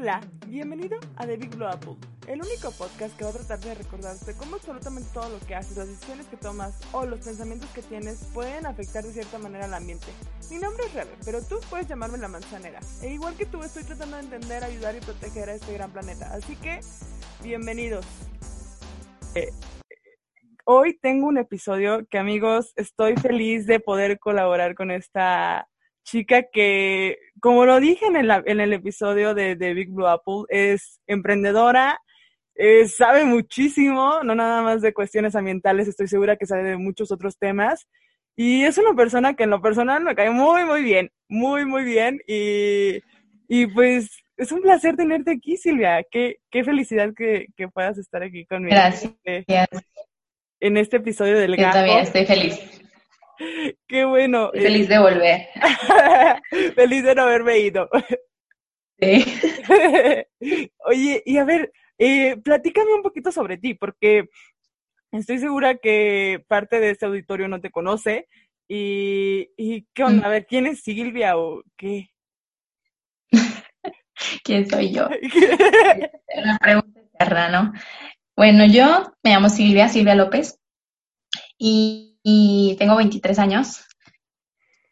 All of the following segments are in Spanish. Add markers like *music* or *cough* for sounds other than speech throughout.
Hola, bienvenido a The Big Blue Apple, el único podcast que va a tratar de recordarte cómo absolutamente todo lo que haces, las decisiones que tomas o los pensamientos que tienes pueden afectar de cierta manera al ambiente. Mi nombre es Rebe, pero tú puedes llamarme la manzanera. E igual que tú, estoy tratando de entender, ayudar y proteger a este gran planeta. Así que, bienvenidos. Eh, hoy tengo un episodio que, amigos, estoy feliz de poder colaborar con esta chica que, como lo dije en el, en el episodio de, de Big Blue Apple, es emprendedora, eh, sabe muchísimo, no nada más de cuestiones ambientales, estoy segura que sabe de muchos otros temas. Y es una persona que en lo personal me cae muy, muy bien, muy, muy bien. Y, y pues es un placer tenerte aquí, Silvia. Qué, qué felicidad que, que puedas estar aquí conmigo. Gracias. En este episodio del Yo también estoy feliz. *laughs* Qué bueno. Feliz de volver. *laughs* Feliz de no haberme ido. Sí. *laughs* Oye, y a ver, eh, platícame un poquito sobre ti, porque estoy segura que parte de este auditorio no te conoce. ¿Y, y qué onda? A ver, ¿quién es Silvia o qué? ¿Quién soy yo? Una pregunta ¿no? Bueno, yo me llamo Silvia, Silvia López, y, y tengo 23 años.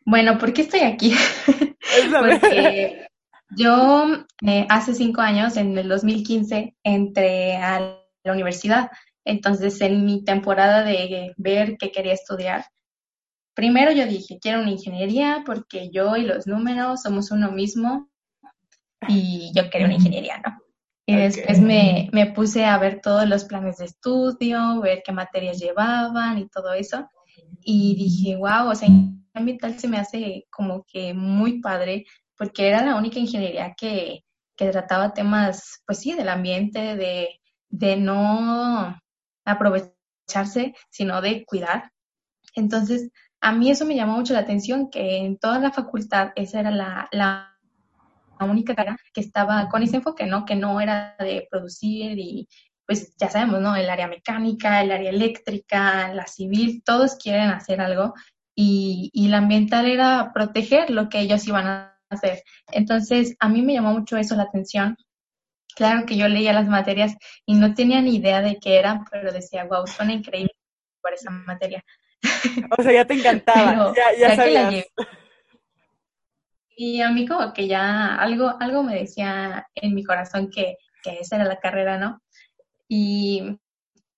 Bueno, ¿por qué estoy aquí? *laughs* Porque yo eh, hace cinco años, en el 2015, entré a la universidad. Entonces, en mi temporada de ver qué quería estudiar, primero yo dije, quiero una ingeniería porque yo y los números somos uno mismo y yo quería una ingeniería, ¿no? Y okay. después me, me, puse a ver todos los planes de estudio, ver qué materias llevaban y todo eso. Y dije, wow, o sea, ambiental se me hace como que muy padre, porque era la única ingeniería que, que trataba temas, pues sí, del ambiente, de, de no aprovecharse, sino de cuidar. Entonces, a mí eso me llamó mucho la atención, que en toda la facultad esa era la, la la única cara que estaba con ese enfoque, ¿no? Que no era de producir y pues ya sabemos, ¿no? El área mecánica, el área eléctrica, la civil, todos quieren hacer algo y, y la ambiental era proteger lo que ellos iban a hacer. Entonces, a mí me llamó mucho eso la atención. Claro que yo leía las materias y no tenía ni idea de qué eran, pero decía, wow, suena increíble por esa materia. O sea, ya te encantaba, *laughs* pero, ya, ya, ya sabías. Y a mí como que ya algo, algo me decía en mi corazón que, que esa era la carrera, ¿no? Y,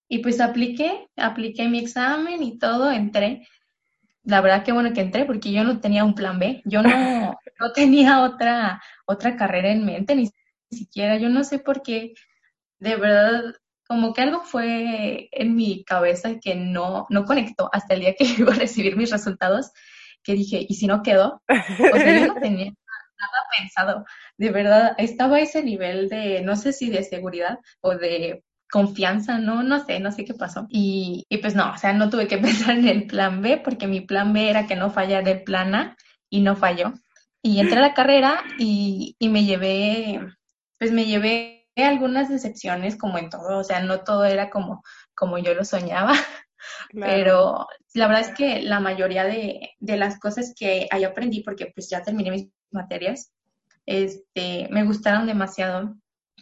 y pues apliqué, apliqué mi examen y todo, entré. La verdad que bueno que entré porque yo no tenía un plan B, yo no, *laughs* no tenía otra, otra carrera en mente, ni siquiera, yo no sé por qué, de verdad, como que algo fue en mi cabeza que no, no conectó hasta el día que *laughs* iba a recibir mis resultados que dije, ¿y si no quedó? O sea, yo no *laughs* tenía nada pensado. De verdad, estaba a ese nivel de, no sé si de seguridad o de confianza, no, no sé, no sé qué pasó. Y, y pues no, o sea, no tuve que *laughs* pensar en el plan B porque mi plan B era que no fallara el plan A y no falló. Y entré a la carrera y, y me llevé, pues me llevé algunas decepciones como en todo, o sea, no todo era como, como yo lo soñaba. *laughs* Pero la verdad es que la mayoría de, de, las cosas que ahí aprendí, porque pues ya terminé mis materias, este, me gustaron demasiado.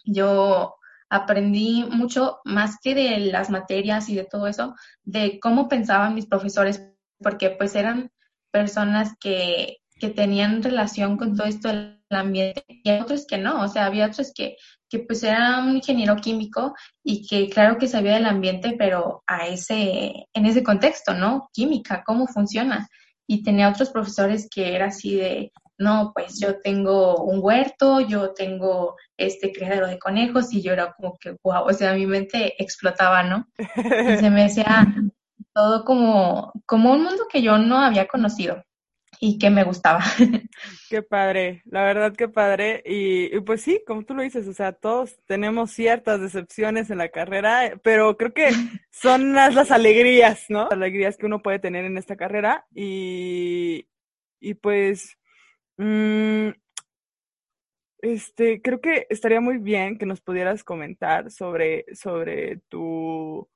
Yo aprendí mucho más que de las materias y de todo eso, de cómo pensaban mis profesores, porque pues eran personas que, que tenían relación con todo esto del ambiente y otros que no, o sea, había otros que que pues era un ingeniero químico y que claro que sabía del ambiente, pero a ese, en ese contexto, ¿no? Química, cómo funciona. Y tenía otros profesores que era así de, no, pues yo tengo un huerto, yo tengo este criadero de conejos y yo era como que, wow, o sea, mi mente explotaba, ¿no? Y se me decía *laughs* todo como, como un mundo que yo no había conocido y que me gustaba. *laughs* Qué padre, la verdad que padre. Y, y, pues sí, como tú lo dices, o sea, todos tenemos ciertas decepciones en la carrera, pero creo que *laughs* son las, las alegrías, ¿no? Las alegrías que uno puede tener en esta carrera. Y, y pues, mmm, este, creo que estaría muy bien que nos pudieras comentar sobre, sobre tu,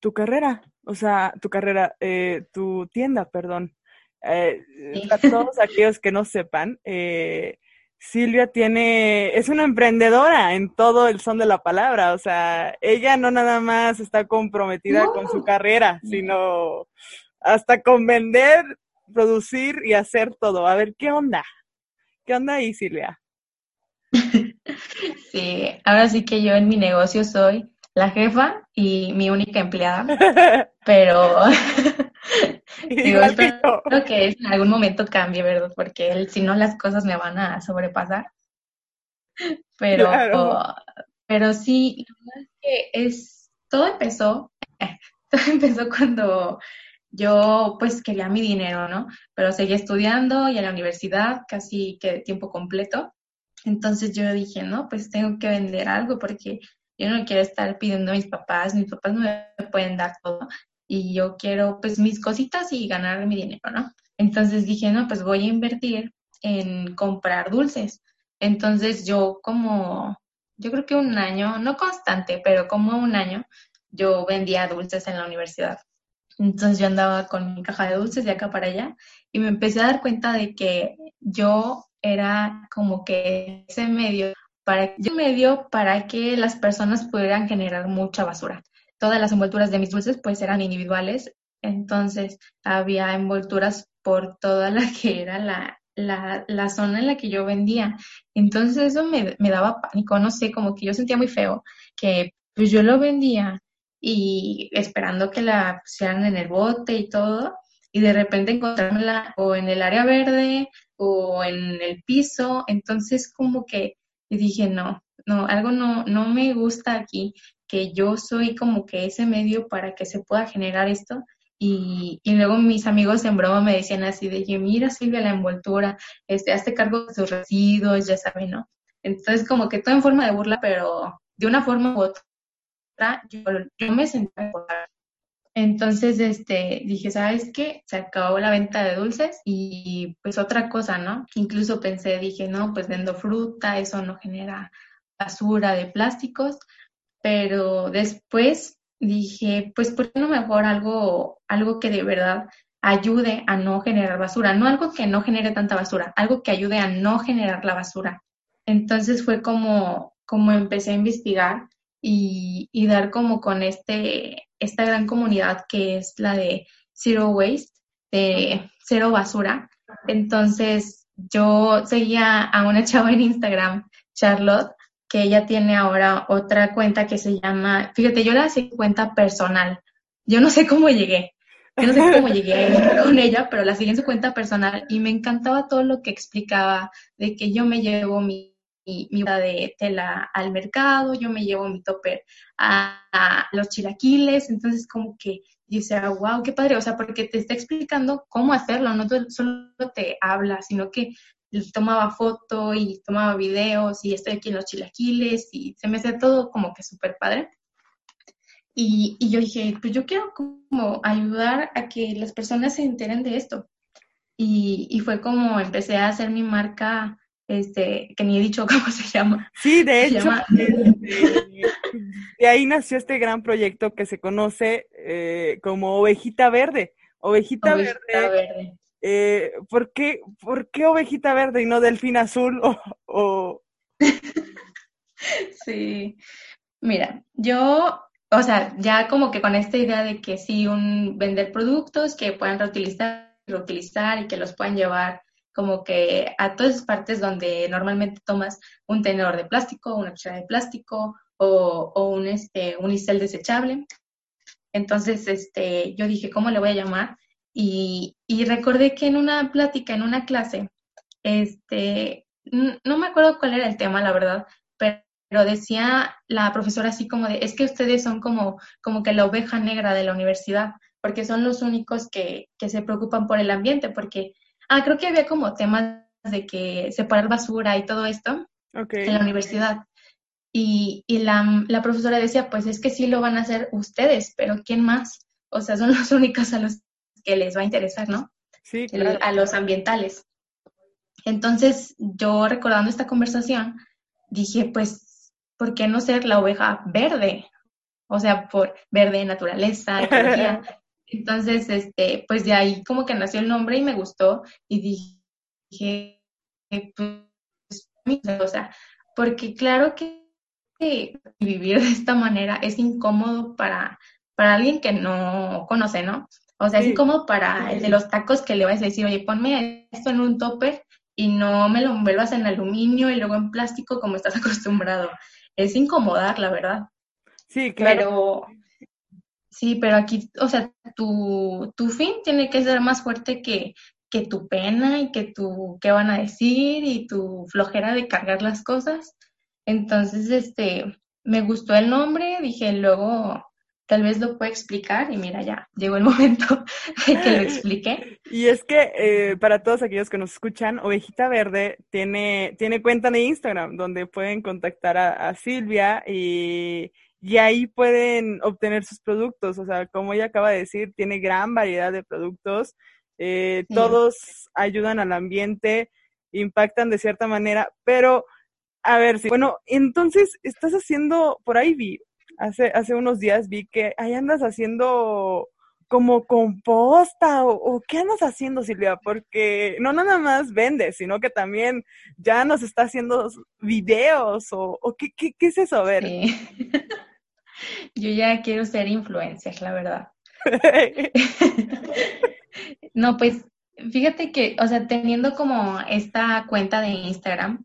tu carrera, o sea, tu carrera, eh, tu tienda, perdón. Eh, Sí. Para todos aquellos que no sepan, eh, Silvia tiene, es una emprendedora en todo el son de la palabra, o sea, ella no nada más está comprometida con su carrera, sino hasta con vender, producir y hacer todo. A ver, ¿qué onda? ¿Qué onda ahí, Silvia? *laughs* Sí, ahora sí que yo en mi negocio soy la jefa y mi única empleada, *laughs* pero *laughs* digo, espero que en algún momento cambie, ¿verdad? Porque si no las cosas me van a sobrepasar. *laughs* Pero, pero sí, es que es, todo empezó, *laughs* todo empezó cuando yo pues quería mi dinero, ¿no? Pero seguí estudiando y en la universidad casi que de tiempo completo. Entonces yo dije, no, pues tengo que vender algo porque yo no quiero estar pidiendo a mis papás, mis papás no me pueden dar todo y yo quiero pues mis cositas y ganar mi dinero, ¿no? Entonces dije, no, pues voy a invertir en comprar dulces. Entonces yo como, yo creo que un año, no constante, pero como un año, yo vendía dulces en la universidad. Entonces yo andaba con mi caja de dulces de acá para allá y me empecé a dar cuenta de que yo era como que ese medio para medio para que las personas pudieran generar mucha basura. Todas las envolturas de mis dulces pues eran individuales, entonces había envolturas por toda la que era la, la, la zona en la que yo vendía. Entonces eso me, me daba pánico, no sé, como que yo sentía muy feo que pues yo lo vendía y esperando que la pusieran en el bote y todo, y de repente encontrármela o en el área verde o en el piso, entonces como que dije, no, no, algo no, no me gusta aquí, que yo soy como que ese medio para que se pueda generar esto. Y, y luego mis amigos en broma me decían así de que mira Silvia la envoltura, este, hazte cargo de sus residuos, ya saben, ¿no? Entonces como que todo en forma de burla, pero de una forma u otra yo, me senté entonces, este, dije, ¿sabes qué? Se acabó la venta de dulces y pues otra cosa, ¿no? Incluso pensé, dije, no, pues vendo fruta, eso no genera basura de plásticos, pero después dije, pues ¿por qué no mejor algo, algo que de verdad ayude a no generar basura? No algo que no genere tanta basura, algo que ayude a no generar la basura. Entonces fue como, como empecé a investigar y, dar como con este, esta gran comunidad que es la de Zero Waste, de cero basura. Entonces yo seguía a una *laughs* chava en Instagram, Charlotte, que ella tiene ahora otra cuenta que se llama, fíjate, yo la hice cuenta personal. Yo no sé cómo llegué, yo no sé cómo llegué con ella, pero la seguí en su cuenta personal y me encantaba todo lo que explicaba de que yo me llevo mi mi, de tela al mercado, yo me llevo mi topper a, los chilaquiles, entonces como que dice, wow, qué padre, o sea, porque te está explicando cómo hacerlo, no solo te habla, sino que tomaba foto y tomaba videos y estoy aquí en los chilaquiles y se me hace todo como que súper padre. Y, y, yo dije, pues yo quiero como ayudar a que las personas se enteren de esto. Y, y fue como empecé a hacer mi marca este, que ni he dicho *laughs* cómo se llama. Sí, de hecho, *laughs* de, ahí nació este gran proyecto que se conoce eh, como Ovejita Verde. Ovejita, Verde. Eh, ¿por, qué, ¿Por qué Ovejita Verde y no Delfín Azul *laughs* o... *laughs* Sí, mira, yo o sea, ya como que con esta idea de que sí, un vender productos que puedan reutilizar, reutilizar y que los puedan llevar como que a todas esas partes donde normalmente tomas un tenedor de plástico, una cuchara de plástico o, un, este, un desechable. Entonces, este, yo dije, ¿cómo le voy a llamar? Y, y recordé que en una plática, en una clase, este, no me acuerdo cuál era el tema, la verdad, pero, decía la profesora así como de, es que ustedes son como, como que la oveja negra de la universidad, porque son los únicos que, que se preocupan por el ambiente, porque Ah, creo que había como temas de que separar basura y todo esto en la universidad. Y, y la, la, profesora decía, pues es que sí lo van a hacer ustedes, pero ¿quién más? O sea, son *laughs* los únicos a los que les va a interesar, ¿no? Sí, claro. a los ambientales. Entonces, yo recordando esta conversación, dije, pues, ¿por qué no ser la oveja verde? O sea, por verde, naturaleza, *laughs* ecología. Entonces, este, pues de ahí como que nació el nombre y me gustó y dije, pues, mí, o sea, porque claro que vivir de esta manera es incómodo para, para alguien que no conoce, ¿no? O sea, es incómodo para el de los tacos que le vas a decir, oye, ponme esto en un topper y no me lo envuelvas en aluminio y luego en plástico como estás *laughs* acostumbrado. Es incomodar, la verdad. Sí, claro. Pero, sí, pero aquí, o sea, tu, tu fin tiene que ser más fuerte que, que tu pena y que tu qué van a decir y tu flojera de cargar las cosas. Entonces, este, me gustó el nombre, dije, luego tal vez lo pueda explicar y mira, ya llegó el *laughs* momento de que lo explique. *laughs* Y es que eh, para todos aquellos que nos escuchan, Ovejita Verde tiene, tiene cuenta de Instagram donde pueden contactar a, Silvia y, y, ahí pueden obtener sus productos. O sea, como ella acaba de decir, tiene gran variedad de productos. Eh, todos ayudan al ambiente, impactan de cierta manera, pero a ver, sí. Bueno, entonces estás haciendo, por ahí vi, hace, hace unos días vi que ahí andas haciendo como composta o, qué andas haciendo, Silvia, porque no nada más vendes, sino que también ya nos está haciendo videos o, ¿qué, qué, qué, es eso, a ver. *laughs* Yo ya quiero ser influencer, la verdad. *laughs* no, pues fíjate que, o sea, teniendo como esta cuenta de Instagram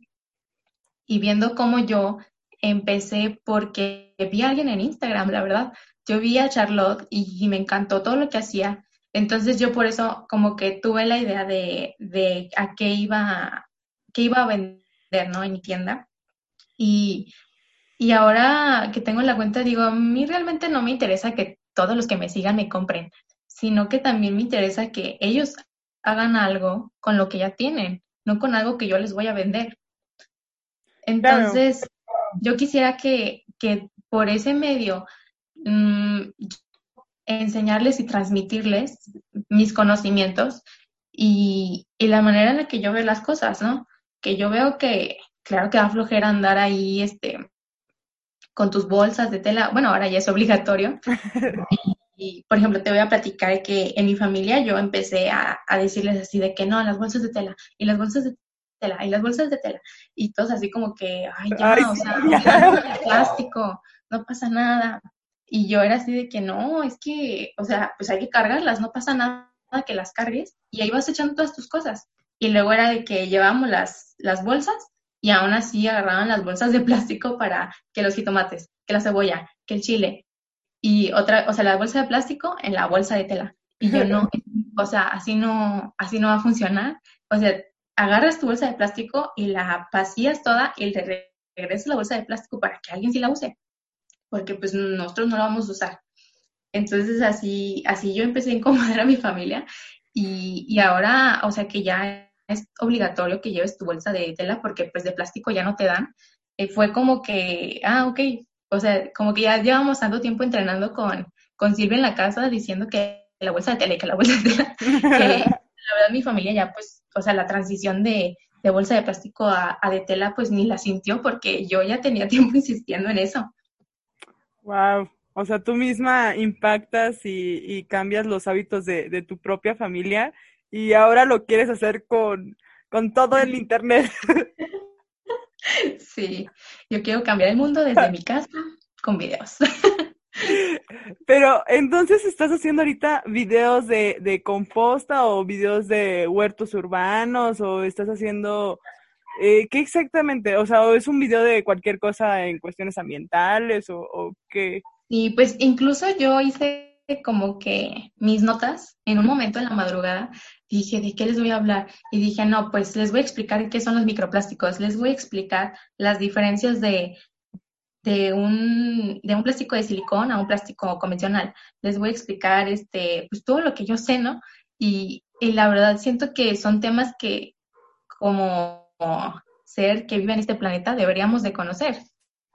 y viendo cómo yo empecé porque vi a alguien en Instagram, la verdad. Yo vi a Charlotte y, me encantó todo lo que hacía. Entonces yo por eso como que tuve la idea de, de a qué iba, qué iba a vender, ¿no? En mi tienda. Y, y ahora que tengo la cuenta, digo, a mí realmente no me interesa que todos los que me sigan me compren, sino que también me interesa que ellos hagan algo con lo que ya tienen, no con algo que yo les voy a vender. Entonces, yo quisiera que, que, por ese medio mmm, enseñarles y transmitirles mis conocimientos y, y, la manera en la que yo veo las cosas, ¿no? Que yo veo que, claro que da flojera andar ahí, este, con tus bolsas de tela, bueno, ahora ya es obligatorio. *laughs* Y, por ejemplo, te voy a platicar que en mi familia yo empecé a, a, decirles así de que no, las bolsas de tela y las bolsas de tela y las bolsas de tela. Y todos así como que, ay, ya, o sea, ya. plástico, no pasa nada. Y yo era así de que no, es que, o sea, pues hay que cargarlas, no pasa nada que las cargues y ahí vas echando todas tus cosas. Y luego era de que llevábamos las, las bolsas y aún así agarraban las bolsas de plástico para que los jitomates, que la cebolla, que el chile y otra, o sea, la bolsa de plástico en la bolsa de tela. Y yo no, *laughs* o sea, así no, así no va a funcionar. O sea, agarras tu bolsa de plástico y la vacías toda y le regresas la bolsa de plástico para que alguien sí la use, porque pues nosotros no la vamos a usar. Entonces así, así yo empecé a incomodar a mi familia y, y ahora, o sea que ya es obligatorio que lleves tu bolsa de tela porque pues de plástico ya no te dan. Eh, fue como que, ah, ok, o sea, como que ya llevamos tanto tiempo entrenando con, con Silvia en la casa diciendo que la bolsa de tela y que la bolsa de tela, que *laughs* la verdad mi familia ya pues, o sea, la transición de, de bolsa de plástico a, a, de tela pues ni la sintió porque yo ya tenía *laughs* tiempo insistiendo en eso. Wow, o sea, tú misma impactas y, y cambias los hábitos de, de, tu propia familia y ahora lo quieres hacer con, con todo el internet. *laughs* Sí, yo quiero cambiar el mundo desde *laughs* mi casa con videos. Pero entonces estás haciendo ahorita videos de, de composta o videos de huertos urbanos o estás haciendo... Eh, ¿Qué exactamente? O sea, ¿o es un video de cualquier cosa en cuestiones ambientales o, o qué? Y pues incluso yo hice como que mis notas en un momento en la madrugada dije, ¿de qué les voy a hablar? Y dije, no, pues les voy a explicar qué son los microplásticos, les voy a explicar las diferencias de, de un, de un plástico de silicón a un plástico convencional. Les voy a explicar este, pues todo lo que yo sé, ¿no? Y, y la verdad siento que son temas que como ser que vive en este planeta deberíamos de conocer.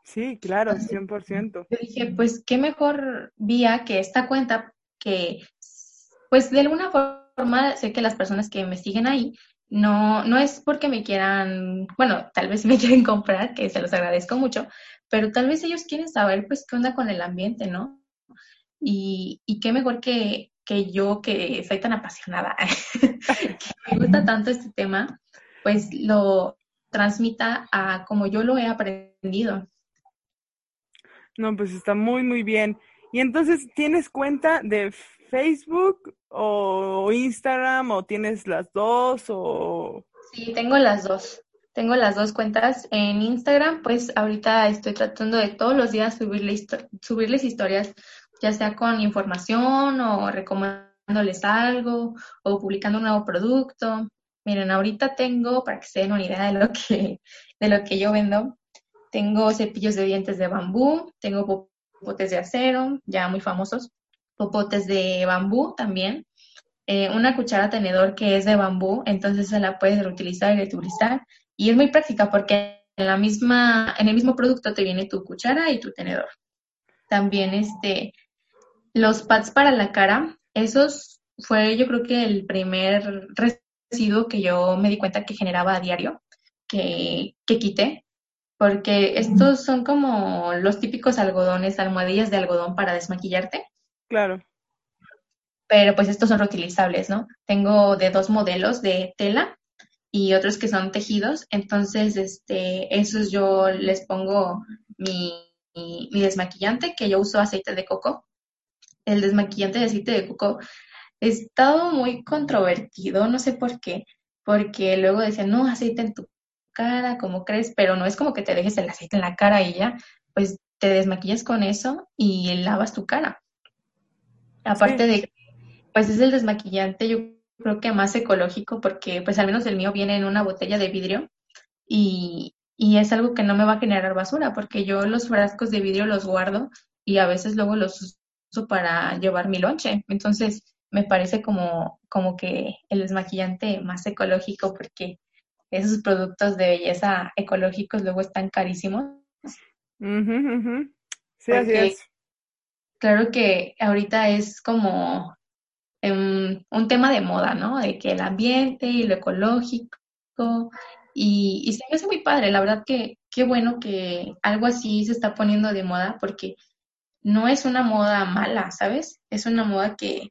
Sí, claro, 100%. Yo dije, pues qué mejor vía que esta cuenta que, pues de alguna forma sé que las personas que me siguen ahí no, no es porque me quieran, bueno, tal vez *laughs* me quieren comprar, que se los agradezco mucho, pero tal vez ellos quieren saber pues qué onda con el ambiente, ¿no? Y, y qué mejor que, que yo que soy tan apasionada, *laughs* que me gusta tanto este tema, pues lo, transmita a como yo lo he aprendido. No, pues está muy, muy bien. Y entonces, ¿tienes cuenta de Facebook o Instagram o tienes las dos o... Sí, tengo las dos. Tengo las dos cuentas en Instagram, pues ahorita estoy tratando de todos los días subirles, subirles historias, ya sea con información o recomendándoles algo o publicando un nuevo producto. Miren, ahorita tengo, para que se den una idea de lo que, de lo que yo vendo, tengo cepillos de dientes de bambú, tengo popotes de acero, ya muy famosos, popotes de bambú también, eh, una cuchara tenedor que es de bambú, entonces se la puedes reutilizar y reutilizar. Y es muy práctica porque en, la misma, en el mismo producto te viene tu cuchara y tu tenedor. También este, los pads para la cara, esos fue yo creo que el primer residuo que yo me di cuenta que generaba a diario, que, que quité, porque estos son como los típicos algodones, almohadillas de algodón para desmaquillarte. Claro. Pero pues estos son reutilizables, ¿no? Tengo de dos modelos de tela y otros que son tejidos. Entonces, este, esos yo les pongo mi, mi, desmaquillante, que yo uso aceite de coco. El desmaquillante de aceite de coco ha estado muy controvertido, no sé por qué, porque luego decían, no, aceite en tu cara, como crees, pero no es como que te dejes el aceite en la cara y ya, pues te desmaquillas con eso y lavas tu cara. Aparte de, pues es el desmaquillante, yo creo que más ecológico porque pues al menos el mío viene en una botella de vidrio y, y es algo que no me va a generar basura porque yo los frascos de vidrio los guardo y a veces luego los uso para llevar mi lonche. Entonces me parece como, como que el desmaquillante más ecológico porque esos productos de belleza ecológicos luego están carísimos. Sí, así es. Claro que ahorita es como un tema de moda, ¿no? De que el ambiente y lo ecológico. Y, y se me hace muy padre, la verdad que qué bueno que algo así se está poniendo de moda porque no es una moda mala, ¿sabes? Es una moda que,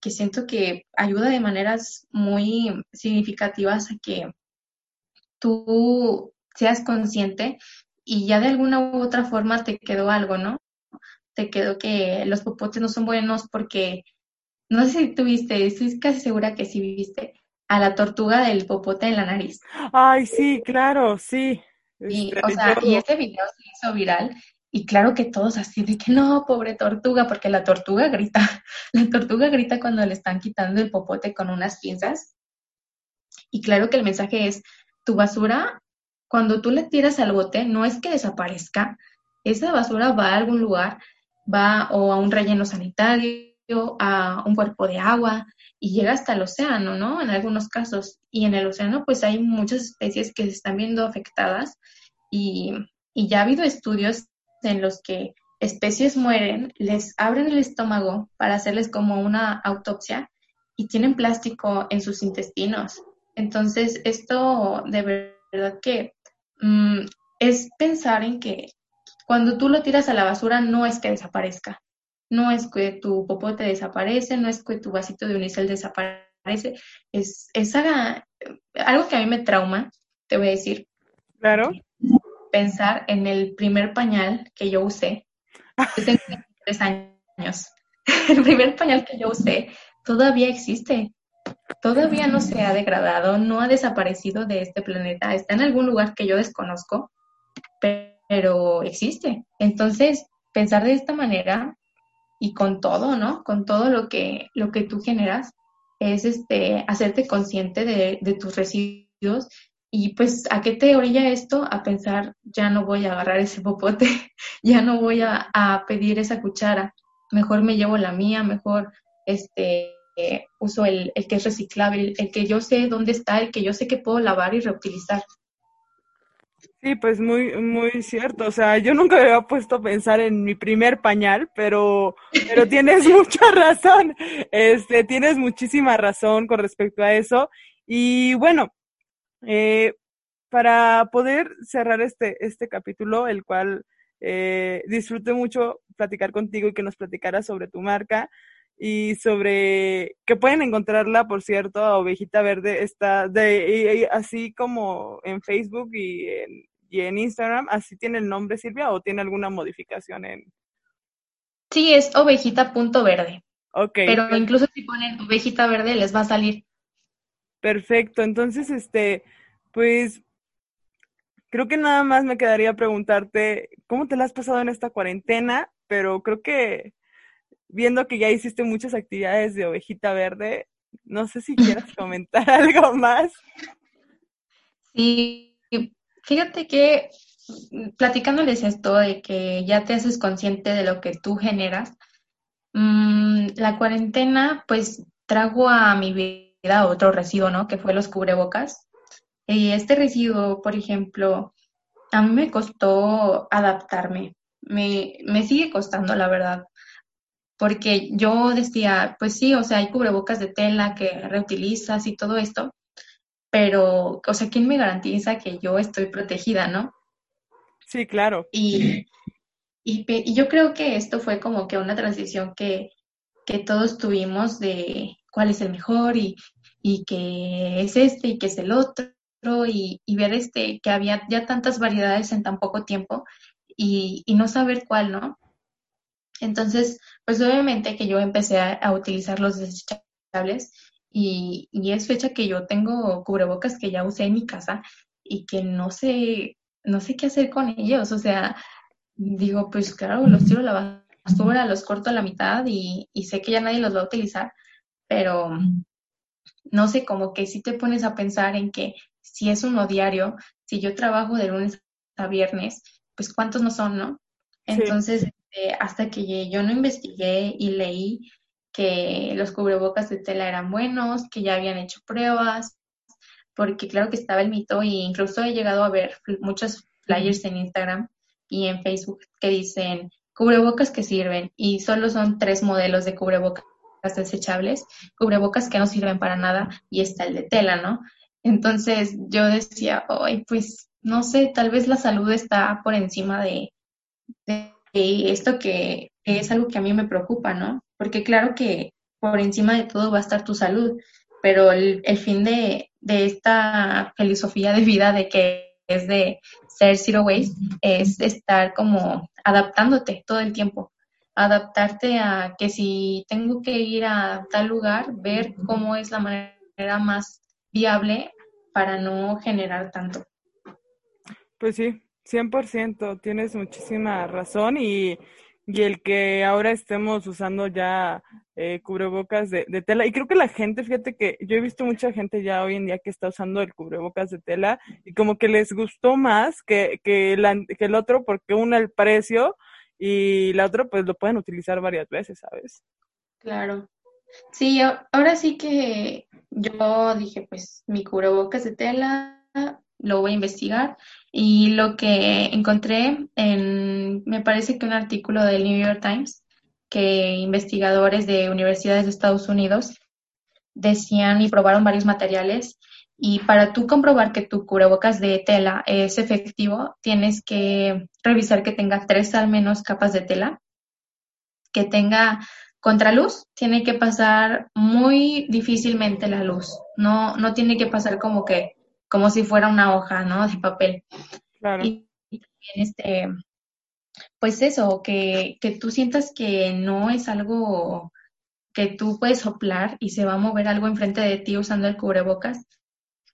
que siento que ayuda de maneras muy significativas a que tú seas consciente y ya de alguna u otra forma te quedó algo, ¿no? Te quedó que los popotes no son buenos porque no sé si tuviste, estoy casi segura que sí viste a la tortuga del popote en la nariz. Ay, sí, claro, sí. Y, o sea, y ese video se hizo viral y claro que todos así de que no, pobre tortuga, porque la tortuga grita, *laughs* la tortuga grita cuando le están quitando el popote con unas pinzas. Y claro que el mensaje es, tu basura, cuando tú le tiras al bote, no es que desaparezca, esa basura va a algún lugar, va o a un relleno sanitario, a un cuerpo de agua y llega hasta el océano, ¿no? En algunos casos. Y en el océano pues hay muchas especies que se están viendo afectadas y, y ya ha habido estudios en los que especies mueren, les abren el estómago para hacerles como una autopsia y tienen plástico en sus intestinos. Entonces, esto de verdad que mm, es pensar en que cuando tú lo tiras a la basura no es que desaparezca, no es que tu popote desaparece, no es que tu vasito de unicel desaparece, es, es algo que a mí me trauma, te voy a decir. Claro. Pensar en el primer pañal que yo usé. *laughs* Yo tengo tres años. *laughs* El primer pañal que yo usé todavía existe. Todavía no se ha degradado, no ha desaparecido de este planeta. Está en algún lugar que yo desconozco, pero existe. Entonces, pensar de esta manera y con todo, ¿no? Con todo lo que, lo que tú generas, es este, hacerte consciente de, de tus residuos y pues, ¿a qué te orilla esto? A pensar, ya no voy a agarrar ese popote, *laughs* ya no voy a, a, pedir esa cuchara, mejor me llevo la mía, mejor este, uso el, el, que es reciclable, el, que yo sé dónde está, el que yo sé que puedo lavar y reutilizar. Sí, pues muy, muy cierto. O sea, yo nunca me había puesto a pensar en mi primer pañal, pero, pero *laughs* tienes mucha razón. Este, tienes muchísima razón con respecto a eso. Y bueno, eh, para poder cerrar este, este capítulo, el cual eh, disfruté mucho platicar contigo y que nos platicaras sobre tu marca, y sobre que pueden encontrarla, por cierto, a Ovejita Verde está de así como en Facebook y en, y en Instagram, así tiene el nombre Silvia o tiene alguna modificación en Sí, es ovejita.verde. Ok. Pero incluso si ponen ovejita verde les va a salir. Perfecto. Entonces, este, pues creo que nada más me quedaría preguntarte cómo te la has pasado en esta cuarentena, pero creo que viendo que ya hiciste muchas actividades de ovejita verde, no sé si quieras *laughs* comentar algo más. Sí, fíjate que platicándoles esto de que ya te haces consciente de lo que tú generas, mmm, la cuarentena pues trajo a mi vida otro residuo, ¿no? Que fue los cubrebocas. Y este residuo, por ejemplo, a mí me costó adaptarme. Me, me sigue costando, la verdad. Porque yo decía, pues sí, o sea, hay cubrebocas de tela que reutilizas y todo esto, pero, o sea, ¿quién me garantiza que yo estoy protegida, no? Sí, claro. Y, y, yo creo que esto fue como que una transición que, que todos tuvimos de cuál es el mejor y, y que es este y que es el otro y, y, ver este que había ya tantas variedades en tan poco tiempo y, y no saber cuál, ¿no? Entonces, pues obviamente que yo empecé a, a utilizar los desechables y, y, es fecha que yo tengo cubrebocas que ya usé en mi casa y que no sé, no sé qué hacer con ellos. O sea, digo, pues claro, los tiro a la basura, los corto a la mitad y, y sé que ya nadie los va a utilizar, pero no sé, como que si te pones a pensar en que si es uno diario, si yo trabajo de lunes a viernes, pues cuántos no son, ¿no? Entonces, este, hasta que yo no investigué y leí que los cubrebocas de tela eran buenos, que ya habían hecho pruebas, porque claro que estaba el mito y incluso he llegado a ver muchos flyers en Instagram y en Facebook que dicen cubrebocas que sirven y solo son tres modelos de cubrebocas desechables, cubrebocas que no sirven para nada y está el de tela, ¿no? Entonces yo decía, ay, pues no sé, tal vez la salud está por encima de esto que, es algo que a mí me preocupa, ¿no? Porque claro que por encima de todo va a estar tu salud, pero el, el fin de, de esta filosofía de vida de que es de ser zero waste, es estar como adaptándote todo el tiempo, adaptarte a que si tengo que ir a tal lugar, ver cómo es la manera más viable para no generar tanto. Pues sí, 100%, tienes muchísima razón y, y el que ahora estemos usando ya eh, cubrebocas de, tela. Y creo que la gente, fíjate que yo he visto mucha gente ya hoy en día que está usando el cubrebocas de tela y como que les gustó más que, que, la, que el otro porque una el precio y la otra pues lo pueden utilizar varias veces, ¿sabes? Claro. Sí, ahora sí que yo dije pues mi cubrebocas de tela lo voy a investigar. Y lo que encontré en, me parece que un artículo del New York Times que investigadores de universidades de Estados Unidos decían y probaron varios materiales y para tú comprobar que tu cubrebocas de tela es efectivo, tienes que revisar que tenga tres al menos capas de tela, que tenga contraluz, tiene que pasar muy difícilmente la luz, no, no tiene que pasar como que, como si fuera una hoja, ¿no? De papel. Claro. Y, y este, pues eso, que, que tú sientas que no es algo que tú puedes soplar y se va a mover algo enfrente de ti usando el cubrebocas.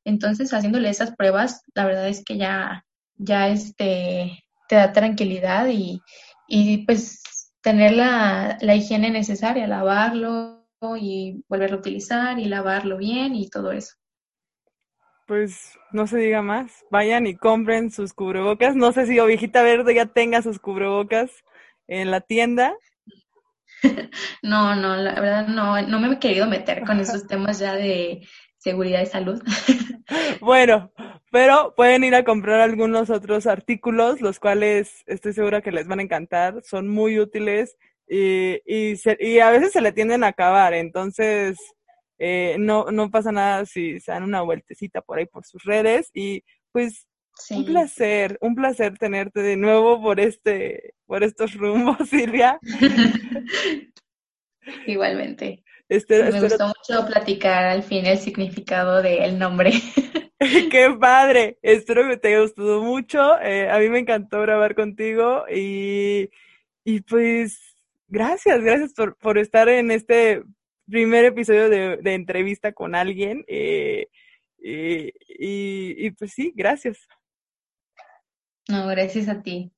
Entonces, haciéndole esas pruebas, la verdad es que ya, ya este, te da tranquilidad y, y pues tener la, la higiene necesaria, lavarlo y volverlo a utilizar y lavarlo bien y todo eso pues no se diga más. Vayan y compren sus cubrebocas. No sé si Ovejita Verde ya tenga sus cubrebocas en la tienda. *laughs* No, no, la verdad no, no me he querido meter con esos *laughs* temas ya de seguridad y salud. *laughs* Bueno, pero pueden ir a comprar algunos otros artículos, los cuales estoy segura que les van a encantar, son muy útiles y, y, se, y a veces se le tienden a acabar, entonces eh, no, no pasa nada si se dan una vueltecita por ahí por sus redes y pues sí. un placer, un placer tenerte de nuevo por este, por estos rumbos, *laughs* Silvia. *laughs* Igualmente. Me gustó mucho platicar al fin el significado del nombre. *laughs* Qué padre. Espero que te haya gustado mucho. Eh, a mí me encantó grabar contigo y, y pues gracias, gracias por, por, estar en este primer episodio de, de entrevista con alguien. Eh, y, y, pues sí, gracias. No, gracias a ti.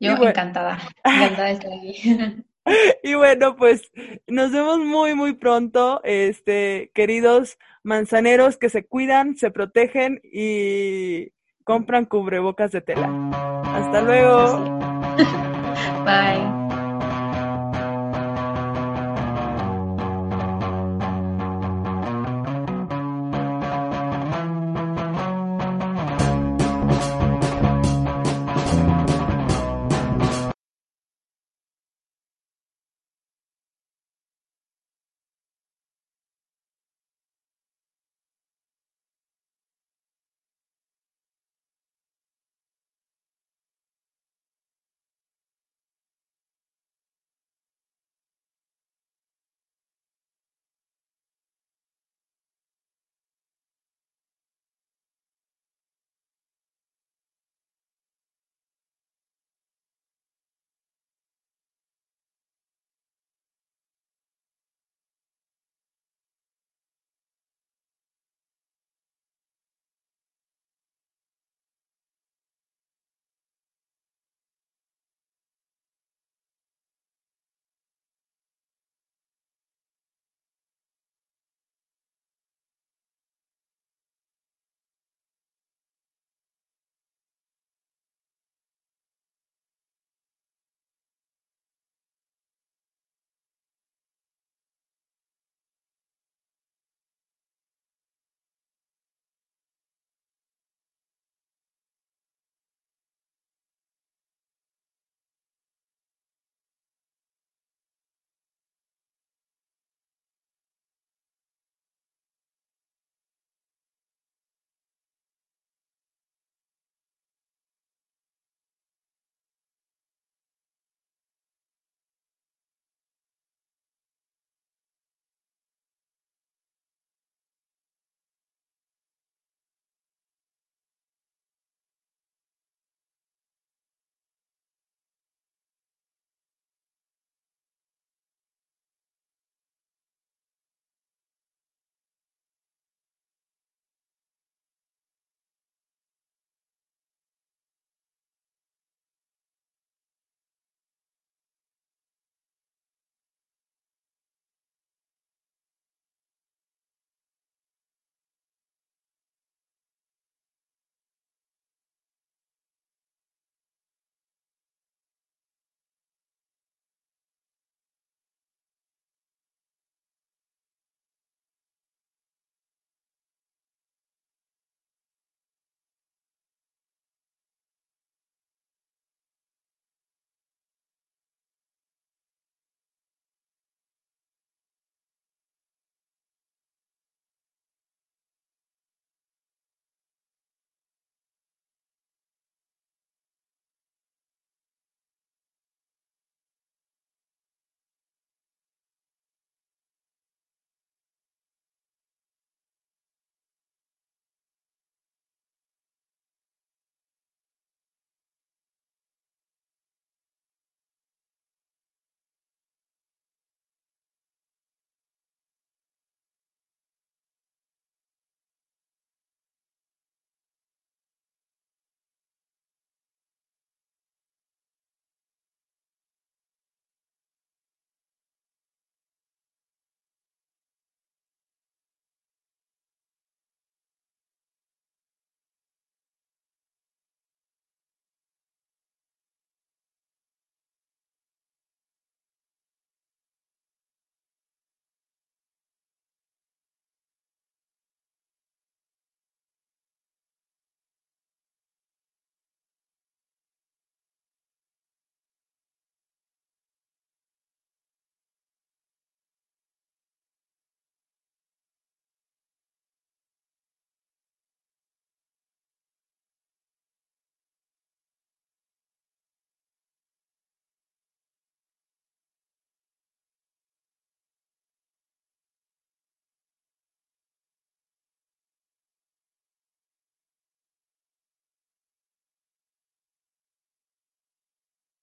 Yo encantada, encantada *laughs* de estar aquí. Y bueno, pues nos vemos muy, muy pronto, este, queridos manzaneros que se cuidan, se protegen y compran cubrebocas de tela. Hasta luego. *laughs* Bye.